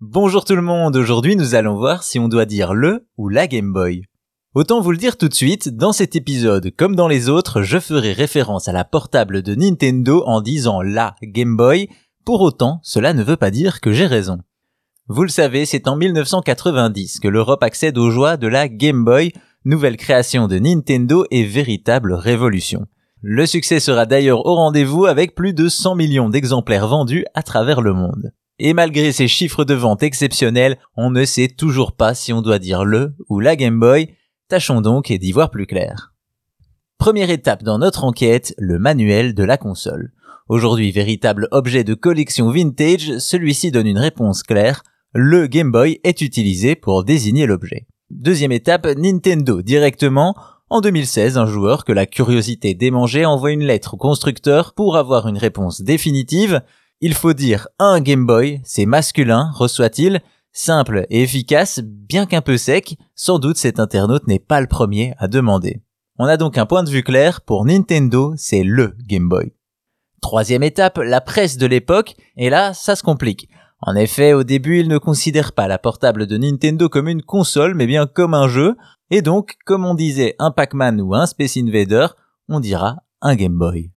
Bonjour tout le monde, aujourd'hui nous allons voir si on doit dire le ou la Game Boy. Autant vous le dire tout de suite, dans cet épisode comme dans les autres, je ferai référence à la portable de Nintendo en disant la Game Boy, pour autant cela ne veut pas dire que j'ai raison. Vous le savez, c'est en 1990 que l'Europe accède aux joies de la Game Boy, nouvelle création de Nintendo et véritable révolution. Le succès sera d'ailleurs au rendez-vous avec plus de 100 millions d'exemplaires vendus à travers le monde. Et malgré ces chiffres de vente exceptionnels, on ne sait toujours pas si on doit dire le ou la Game Boy. Tâchons donc d'y voir plus clair. Première étape dans notre enquête, le manuel de la console. Aujourd'hui véritable objet de collection vintage, celui-ci donne une réponse claire. Le Game Boy est utilisé pour désigner l'objet. Deuxième étape, Nintendo directement. En 2016, un joueur que la curiosité démangeait envoie une lettre au constructeur pour avoir une réponse définitive. Il faut dire un Game Boy, c'est masculin, reçoit-il, simple et efficace, bien qu'un peu sec, sans doute cet internaute n'est pas le premier à demander. On a donc un point de vue clair, pour Nintendo, c'est LE Game Boy. Troisième étape, la presse de l'époque, et là, ça se complique. En effet, au début, ils ne considèrent pas la portable de Nintendo comme une console, mais bien comme un jeu, et donc, comme on disait un Pac-Man ou un Space Invader, on dira un Game Boy.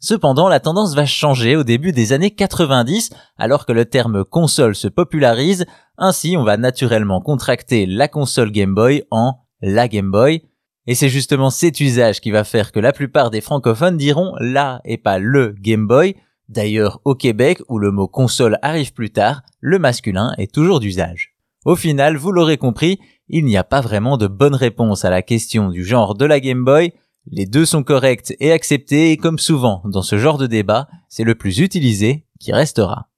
Cependant, la tendance va changer au début des années 90, alors que le terme console se popularise, ainsi on va naturellement contracter la console Game Boy en la Game Boy, et c'est justement cet usage qui va faire que la plupart des francophones diront la et pas le Game Boy. D'ailleurs, au Québec, où le mot console arrive plus tard, le masculin est toujours d'usage. Au final, vous l'aurez compris, il n'y a pas vraiment de bonne réponse à la question du genre de la Game Boy, les deux sont corrects et acceptés et comme souvent dans ce genre de débat, c'est le plus utilisé qui restera.